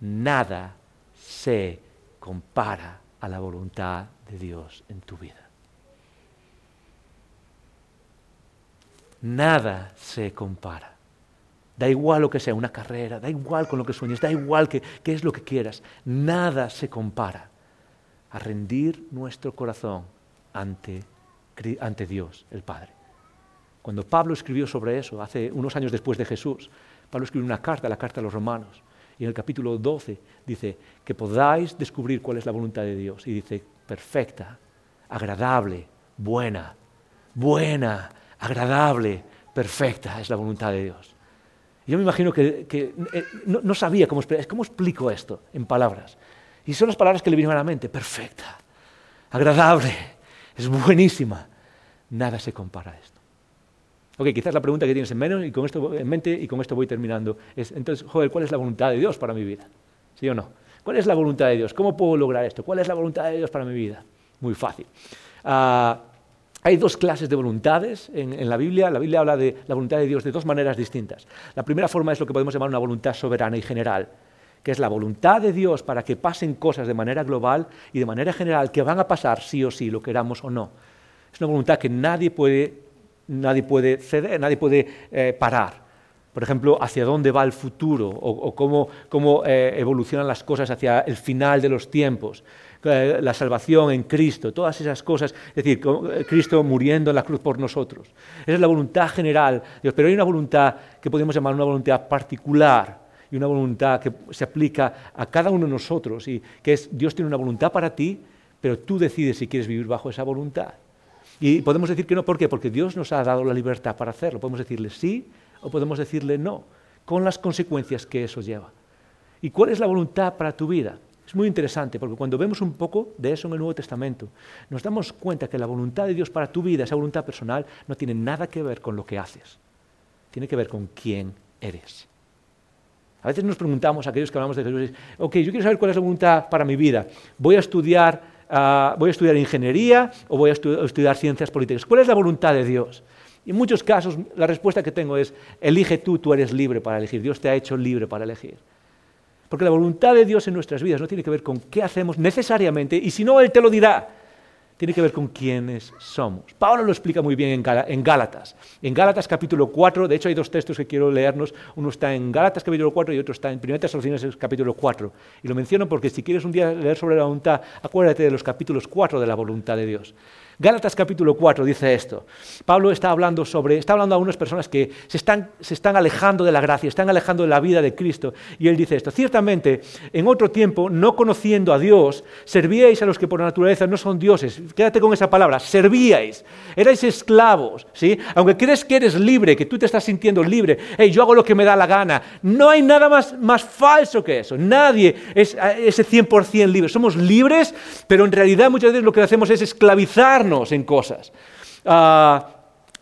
nada se compara a la voluntad de Dios en tu vida. Nada se compara. Da igual lo que sea, una carrera, da igual con lo que sueñes, da igual qué es lo que quieras. Nada se compara a rendir nuestro corazón ante, ante Dios, el Padre. Cuando Pablo escribió sobre eso, hace unos años después de Jesús, Pablo escribió una carta, la carta a los romanos, y en el capítulo 12 dice que podáis descubrir cuál es la voluntad de Dios. Y dice, perfecta, agradable, buena, buena, agradable, perfecta es la voluntad de Dios. yo me imagino que, eh, no, sabía cómo, cómo explico esto en palabras. Y son las palabras que le vinieron a la mente, perfecta, agradable, es buenísima. Nada se compara a esto. Ok, quizás la pregunta que tienes en, menos y con esto, en mente y con esto voy terminando es, entonces, joder, ¿cuál es la voluntad de Dios para mi vida? ¿Sí o no? ¿Cuál es la voluntad de Dios? ¿Cómo puedo lograr esto? ¿Cuál es la voluntad de Dios para mi vida? Muy fácil. Ah, hay dos clases de voluntades en, la Biblia. La Biblia habla de la voluntad de Dios de dos maneras distintas. La primera forma es lo que podemos llamar una voluntad soberana y general, que es la voluntad de Dios para que pasen cosas de manera global y de manera general que van a pasar sí o sí, lo queramos o no. Es una voluntad que nadie puede, nadie puede ceder, nadie puede eh, parar. Por ejemplo, hacia dónde va el futuro o, cómo, eh, evolucionan las cosas hacia el final de los tiempos. Eh, la salvación en Cristo, todas esas cosas, es decir, Cristo muriendo en la cruz por nosotros. Esa es la voluntad general, pero hay una voluntad que podemos llamar una voluntad particular y una voluntad que se aplica a cada uno de nosotros y que es Dios tiene una voluntad para ti, pero tú decides si quieres vivir bajo esa voluntad. Y podemos decir que no, ¿por qué? Porque Dios nos ha dado la libertad para hacerlo. Podemos decirle sí o podemos decirle no, con las consecuencias que eso lleva. ¿Y cuál es la voluntad para tu vida? Es muy interesante porque cuando vemos un poco de eso en el Nuevo Testamento, nos damos cuenta que la voluntad de Dios para tu vida, esa voluntad personal, no tiene nada que ver con lo que haces. Tiene que ver con quién eres. A veces nos preguntamos, aquellos que hablamos de Jesús, ok, yo quiero saber cuál es la voluntad para mi vida. ¿Voy a estudiar, ah, voy a estudiar ingeniería o voy a estudiar ciencias políticas? ¿Cuál es la voluntad de Dios? En muchos casos la respuesta que tengo es, elige tú, tú eres libre para elegir. Dios te ha hecho libre para elegir. Porque la voluntad de Dios en nuestras vidas no tiene que ver con qué hacemos necesariamente, y si no, Él te lo dirá. Tiene que ver con quiénes somos. Pablo lo explica muy bien en Gálatas. En Gálatas capítulo 4, de hecho hay dos textos que quiero leernos. Uno está en Gálatas capítulo 4 y otro está en 1 Tesalonicenses capítulo 4. Y lo menciono porque si quieres un día leer sobre la voluntad, acuérdate de los capítulos 4 de la voluntad de Dios. Gálatas capítulo 4 dice esto. Pablo está hablando sobre, está hablando a unas personas que se están, se están alejando de la gracia, están alejando de la vida de Cristo. Y él dice esto, ciertamente, en otro tiempo, no conociendo a Dios, servíais a los que por naturaleza no son dioses. Quédate con esa palabra, servíais. Erais esclavos, ¿sí? Aunque crees que eres libre, que tú te estás sintiendo libre, hey, yo hago lo que me da la gana. No hay nada más, más falso que eso. Nadie es ese 100% libre. Somos libres, pero en realidad muchas veces lo que hacemos es esclavizarnos en cosas. Ah,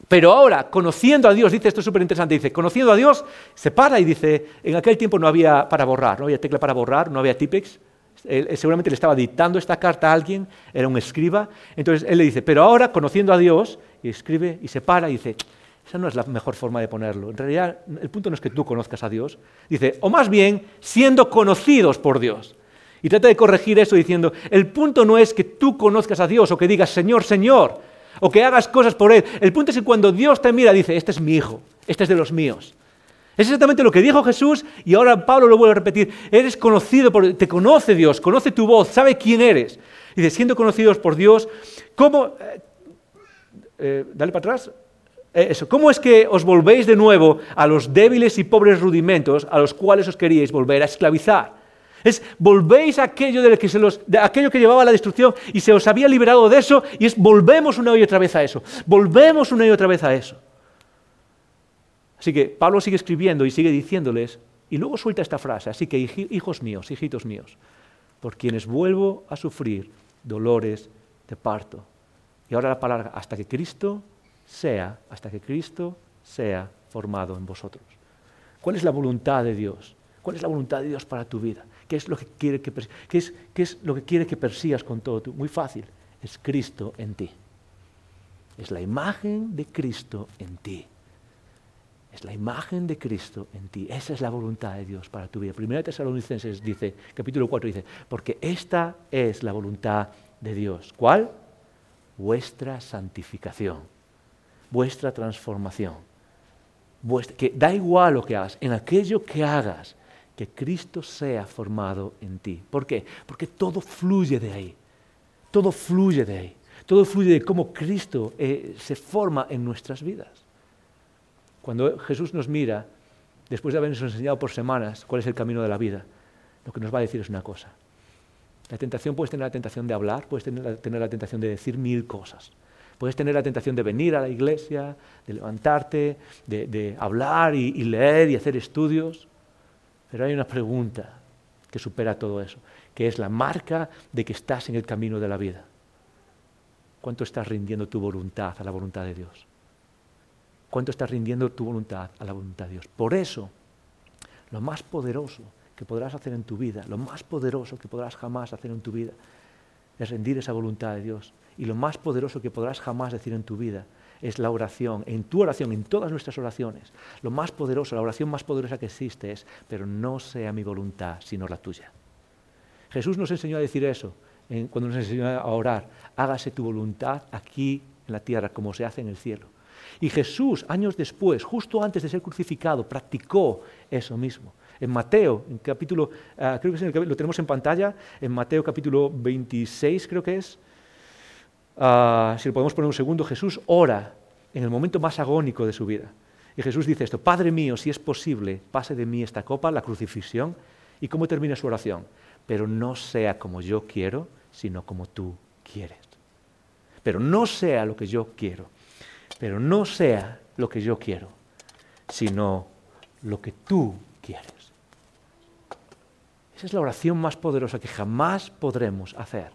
pero ahora, conociendo a Dios, dice esto es súper interesante, dice, conociendo a Dios, se para y dice, en aquel tiempo no había para borrar, no había tecla para borrar, no había Tipex, seguramente le estaba dictando esta carta a alguien, era un escriba, entonces él le dice, pero ahora, conociendo a Dios, y escribe y se para y dice, esa no es la mejor forma de ponerlo. En realidad, el punto no es que tú conozcas a Dios, dice, o más bien, siendo conocidos por Dios. Y trata de corregir eso diciendo, el punto no es que tú conozcas a Dios o que digas, Señor, Señor, o que hagas cosas por Él. El punto es que cuando Dios te mira, dice, este es mi hijo, este es de los míos. Es exactamente lo que dijo Jesús y ahora Pablo lo vuelve a repetir. Eres conocido por, te conoce Dios, conoce tu voz, sabe quién eres. Dice, siendo conocidos por Dios, ¿cómo... Eh, eh, dale para atrás. Eh, eso, ¿cómo es que os volvéis de nuevo a los débiles y pobres rudimentos a los cuales os queríais volver a esclavizar? Es volvéis a aquello, de que se los, aquello que llevaba a la destrucción y se os había liberado de eso y es volvemos una y otra vez a eso. Volvemos una y otra vez a eso. Así que Pablo sigue escribiendo y sigue diciéndoles y luego suelta esta frase. Así que hijos míos, hijitos míos, por quienes vuelvo a sufrir dolores de parto. Y ahora la palabra, hasta que Cristo sea, hasta que Cristo sea formado en vosotros. ¿Cuál es la voluntad de Dios? ¿Cuál es la voluntad de Dios para tu vida? ¿Qué es lo que quiere que, qué es, qué es lo que, quiere que persigas con todo tu? Muy fácil, es Cristo en ti. Es la imagen de Cristo en ti. Es la imagen de Cristo en ti. Esa es la voluntad de Dios para tu vida. Primera Tesalonicenses dice, capítulo 4 dice, porque esta es la voluntad de Dios. ¿Cuál? Vuestra santificación, vuestra transformación. que da igual lo que hagas, en aquello que hagas, que Cristo sea formado en ti. ¿Por qué? Porque todo fluye de ahí. Todo fluye de ahí. Todo fluye de cómo Cristo eh, se forma en nuestras vidas. Cuando Jesús nos mira, después de habernos enseñado por semanas cuál es el camino de la vida, lo que nos va a decir es una cosa. La tentación, puedes tener la tentación de hablar, puedes tener la, tentación de decir mil cosas. Puedes tener la tentación de venir a la iglesia, de levantarte, de, hablar y leer y hacer estudios. Pero hay una pregunta que supera todo eso, que es la marca de que estás en el camino de la vida. ¿Cuánto estás rindiendo tu voluntad a la voluntad de Dios? ¿Cuánto estás rindiendo tu voluntad a la voluntad de Dios? Por eso, lo más poderoso que podrás hacer en tu vida, lo más poderoso que podrás jamás hacer en tu vida, es rendir esa voluntad de Dios. Y lo más poderoso que podrás jamás decir en tu vida es la oración, en tu oración, en todas nuestras oraciones. Lo más poderoso, la oración más poderosa que existe es, pero no sea mi voluntad, sino la tuya. Jesús nos enseñó a decir eso cuando nos enseñó a orar. Hágase tu voluntad aquí en la tierra como se hace en el cielo. Y Jesús, años después, justo antes de ser crucificado, practicó eso mismo. En Mateo, en capítulo, ah, creo que lo tenemos en pantalla, en Mateo capítulo 26 creo que es, ah, si lo podemos poner un segundo, Jesús ora en el momento más agónico de su vida. Y Jesús dice esto, Padre mío, si es posible, pase de mí esta copa, la crucifixión. ¿Y cómo termina su oración? Pero no sea como yo quiero, sino como tú quieres. Pero no sea lo que yo quiero, pero no sea lo que yo quiero, sino lo que tú quieres. Esa es la oración más poderosa que jamás podremos hacer.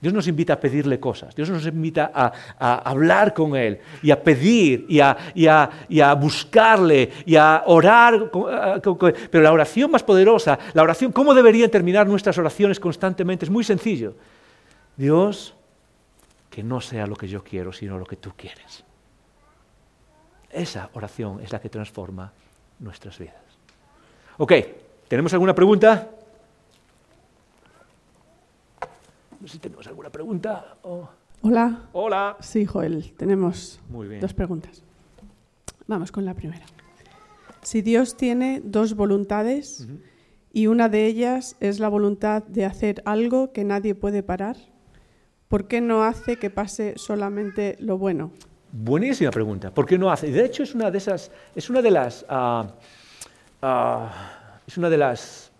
Dios nos invita a pedirle cosas, Dios nos invita a, hablar con Él y a pedir y a, buscarle y a orar. Pero la oración más poderosa, la oración, ¿cómo deberían terminar nuestras oraciones constantemente? Es muy sencillo. Dios, que no sea lo que yo quiero, sino lo que tú quieres. Esa oración es la que transforma nuestras vidas. Ok, ¿tenemos alguna pregunta? No sé si tenemos alguna pregunta. Hola. Hola. Sí, Joel, tenemos dos preguntas. Vamos con la primera. Si Dios tiene dos voluntades y una de ellas es la voluntad de hacer algo que nadie puede parar, ¿por qué no hace que pase solamente lo bueno? Buenísima pregunta. ¿Por qué no hace? De hecho, es una de esas, es una de las, ah, ah, es una de las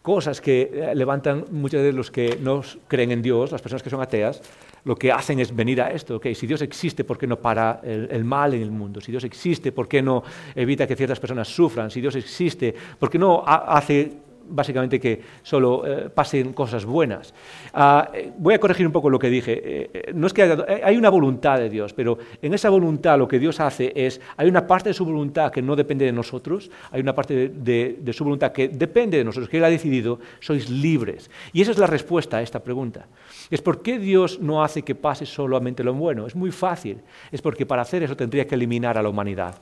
cosas que eh, levantan muchos de los que no creen en Dios, las personas que son ateas, lo que hacen es venir a esto. Okay, si Dios existe, ¿por qué no para el, mal en el mundo? Si Dios existe, ¿por qué no evita que ciertas personas sufran? Si Dios existe, ¿por qué no hace básicamente que solo eh, pasen cosas buenas. Ah, eh, voy a corregir un poco lo que dije. Eh, no es que hay una voluntad de Dios, pero en esa voluntad lo que Dios hace es, hay una parte de su voluntad que no depende de nosotros, hay una parte de, de su voluntad que depende de nosotros, que Él ha decidido, sois libres. Y esa es la respuesta a esta pregunta. Es por qué Dios no hace que pase solamente lo bueno. Es muy fácil. Es porque para hacer eso tendría que eliminar a la humanidad.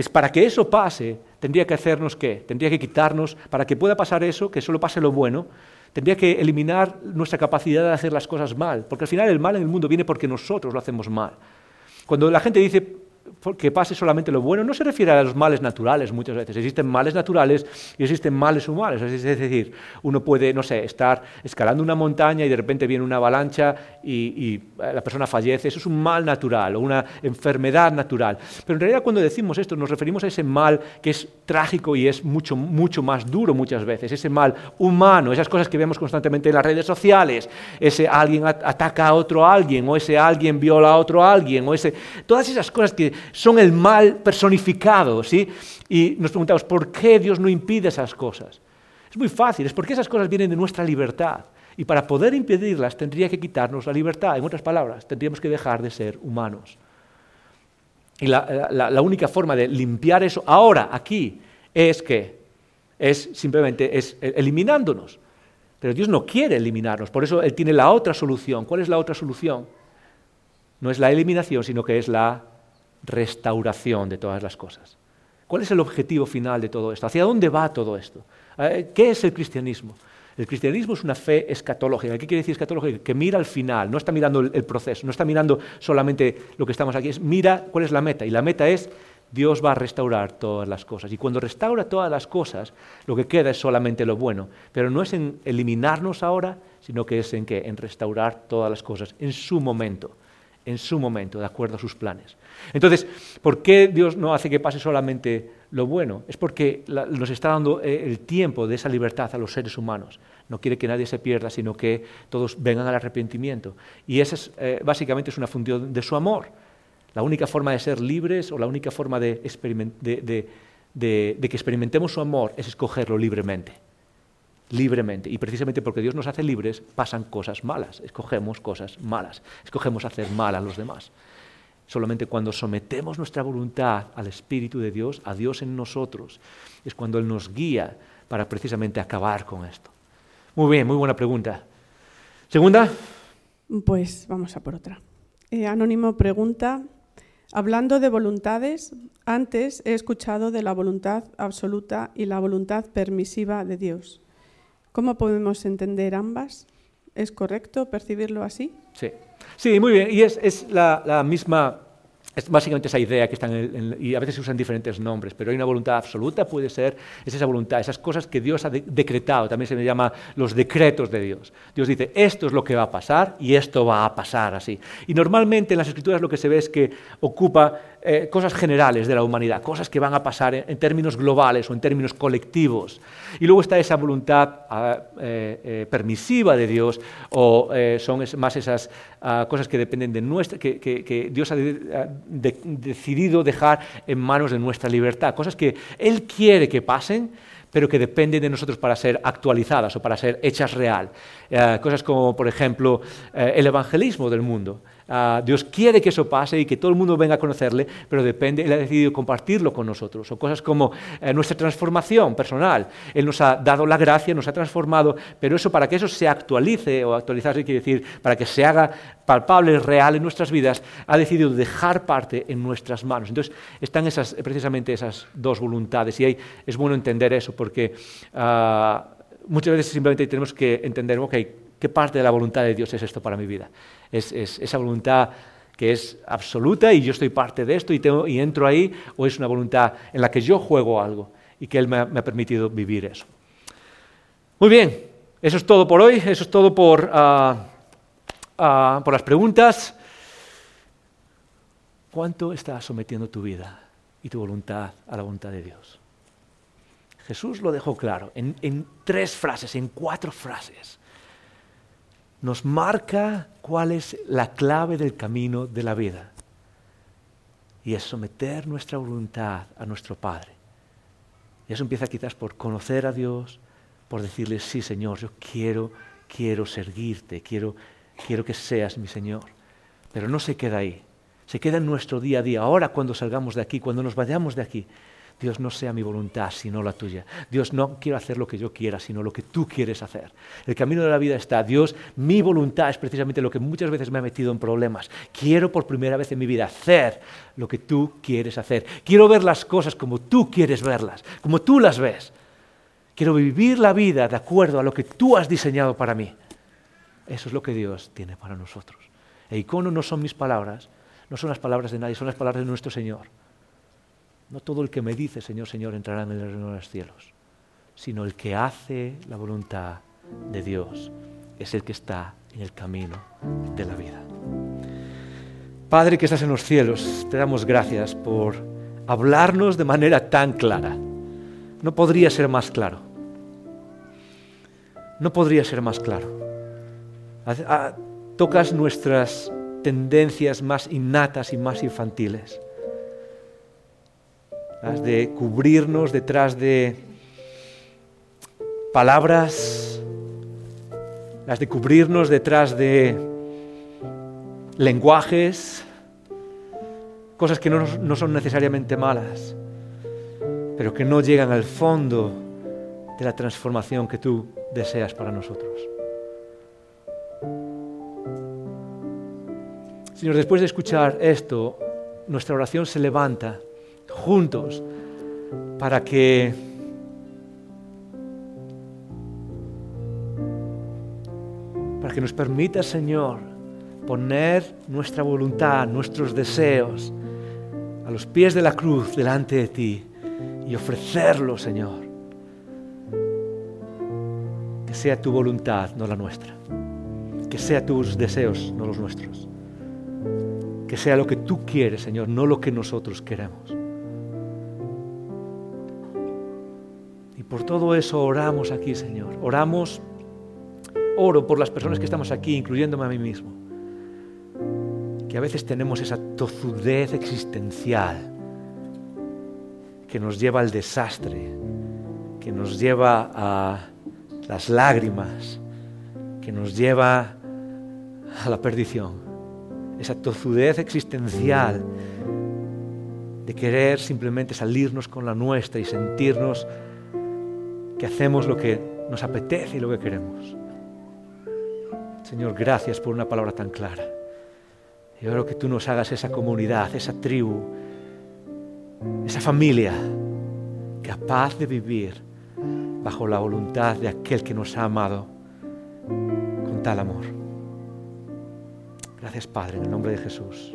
Es para que eso pase, tendría que hacernos qué? Tendría que quitarnos, para que pueda pasar eso, que solo pase lo bueno, tendría que eliminar nuestra capacidad de hacer las cosas mal, porque al final el mal en el mundo viene porque nosotros lo hacemos mal. Cuando la gente dice, que pase solamente lo bueno, no se refiere a los males naturales muchas veces. Existen males naturales y existen males humanos. Es decir, uno puede, no sé, estar escalando una montaña y de repente viene una avalancha y, la persona fallece. Eso es un mal natural o una enfermedad natural. Pero en realidad cuando decimos esto nos referimos a ese mal que es trágico y es mucho, mucho más duro muchas veces. Ese mal humano, esas cosas que vemos constantemente en las redes sociales. Ese alguien ataca a otro alguien o ese alguien viola a otro alguien o ese... Todas esas cosas que son el mal personificado, ¿sí? Y nos preguntamos, ¿por qué Dios no impide esas cosas? Es muy fácil, es porque esas cosas vienen de nuestra libertad. Y para poder impedirlas tendría que quitarnos la libertad. En otras palabras, tendríamos que dejar de ser humanos. Y la, única forma de limpiar eso ahora, aquí, es que es simplemente es eliminándonos. Pero Dios no quiere eliminarnos, por eso Él tiene la otra solución. ¿Cuál es la otra solución? No es la eliminación, sino que es la restauración de todas las cosas. ¿Cuál es el objetivo final de todo esto? ¿Hacia dónde va todo esto? Eh, ¿Qué es el cristianismo? El cristianismo es una fe escatológica. ¿Qué quiere decir escatológica? Que mira al final, no está mirando el, proceso, no está mirando solamente lo que estamos aquí, es mira cuál es la meta. Y la meta es Dios va a restaurar todas las cosas. Y cuando restaura todas las cosas, lo que queda es solamente lo bueno. Pero no es en eliminarnos ahora, sino que es en qué? En restaurar todas las cosas en su momento en su momento, de acuerdo a sus planes. Entonces, ¿por qué Dios no hace que pase solamente lo bueno? Es porque nos está dando eh, el tiempo de esa libertad a los seres humanos. No quiere que nadie se pierda, sino que todos vengan al arrepentimiento. Y esa es, eh, básicamente es una función de su amor. La única forma de ser libres o la única forma de, de que experimentemos su amor es escogerlo libremente libremente. Y precisamente porque Dios nos hace libres, pasan cosas malas. Escogemos cosas malas. Escogemos hacer mal a los demás. Solamente cuando sometemos nuestra voluntad al Espíritu de Dios, a Dios en nosotros, es cuando Él nos guía para precisamente acabar con esto. Muy bien, muy buena pregunta. ¿Segunda? Pues vamos a por otra. Eh, Anónimo pregunta, hablando de voluntades, antes he escuchado de la voluntad absoluta y la voluntad permisiva de Dios. ¿Cómo podemos entender ambas? ¿Es correcto percibirlo así? Sí, sí muy bien. Y es, la misma es básicamente esa idea que están en, y a veces se usan diferentes nombres, pero hay una voluntad absoluta, puede ser, es esa voluntad, esas cosas que Dios ha decretado, también se le llama los decretos de Dios. Dios dice, esto es lo que va a pasar y esto va a pasar así. Y normalmente en las escrituras lo que se ve es que ocupa eh, cosas generales de la humanidad, cosas que van a pasar en, términos globales o en términos colectivos. Y luego está esa voluntad ah, eh, eh, permisiva de Dios, o son más esas ah, cosas que dependen de nuestra, que, Dios ha decidido dejar en manos de nuestra libertad, cosas que Él quiere que pasen pero que dependen de nosotros para ser actualizadas o para ser hechas real. cosas como, por ejemplo, el evangelismo del mundo. Ah, Dios quiere que eso pase y que todo el mundo venga a conocerle, pero depende, Él ha decidido compartirlo con nosotros. O cosas como eh, nuestra transformación personal. Él nos ha dado la gracia, nos ha transformado, pero eso para que eso se actualice, o actualizarse quiere decir, para que se haga palpable, real en nuestras vidas, ha decidido dejar parte en nuestras manos. Entonces, están esas, precisamente esas dos voluntades y ahí es bueno entender eso, porque ah, muchas veces simplemente tenemos que entender, ok, ¿qué parte de la voluntad de Dios es esto para mi vida? Es, esa voluntad que es absoluta y yo estoy parte de esto y, y, entro ahí, o es una voluntad en la que yo juego algo y que Él me ha, permitido vivir eso. Muy bien, eso es todo por hoy, eso es todo por, ah, ah, por las preguntas. ¿Cuánto estás sometiendo tu vida y tu voluntad a la voluntad de Dios? Jesús lo dejó claro en tres frases, en cuatro frases nos marca cuál es la clave del camino de la vida. Y es someter nuestra voluntad a nuestro Padre. Y eso empieza quizás por conocer a Dios, por decirle, sí Señor, yo quiero, quiero servirte, quiero, quiero que seas mi Señor. Pero no se queda ahí, se queda en nuestro día a día, ahora cuando salgamos de aquí, cuando nos vayamos de aquí. Dios no sea mi voluntad, sino la tuya. Dios no quiero hacer lo que yo quiera, sino lo que tú quieres hacer. El camino de la vida está, Dios, mi voluntad es precisamente lo que muchas veces me ha metido en problemas. Quiero por primera vez en mi vida hacer lo que tú quieres hacer. Quiero ver las cosas como tú quieres verlas, como tú las ves. Quiero vivir la vida de acuerdo a lo que tú has diseñado para mí. Eso es lo que Dios tiene para nosotros. El icono no son mis palabras, no son las palabras de nadie, son las palabras de nuestro Señor. No todo el que me dice Señor, Señor entrará en el reino de los cielos, sino el que hace la voluntad de Dios es el que está en el camino de la vida. Padre que estás en los cielos, te damos gracias por hablarnos de manera tan clara. No podría ser más claro. No podría ser más claro. Tocas nuestras tendencias más innatas y más infantiles las de cubrirnos detrás de palabras, las de cubrirnos detrás de lenguajes, cosas que no, no son necesariamente malas, pero que no llegan al fondo de la transformación que tú deseas para nosotros. Señor, después de escuchar esto, nuestra oración se levanta juntos para que para que nos permita, Señor, poner nuestra voluntad, nuestros deseos a los pies de la cruz delante de ti y ofrecerlo, Señor. Que sea tu voluntad, no la nuestra. Que sea tus deseos, no los nuestros. Que sea lo que tú quieres, Señor, no lo que nosotros queremos. Por todo eso oramos aquí, Señor. Oramos, oro por las personas que estamos aquí, incluyéndome a mí mismo. Que a veces tenemos esa tozudez existencial que nos lleva al desastre, que nos lleva a las lágrimas, que nos lleva a la perdición. esa tozudez existencial de querer simplemente salirnos con la nuestra y sentirnos que hacemos lo que nos apetece y lo que queremos. Señor, gracias por una palabra tan clara. Y oro que tú nos hagas esa comunidad, esa tribu, esa familia capaz de vivir bajo la voluntad de aquel que nos ha amado con tal amor. Gracias Padre, en el nombre de Jesús.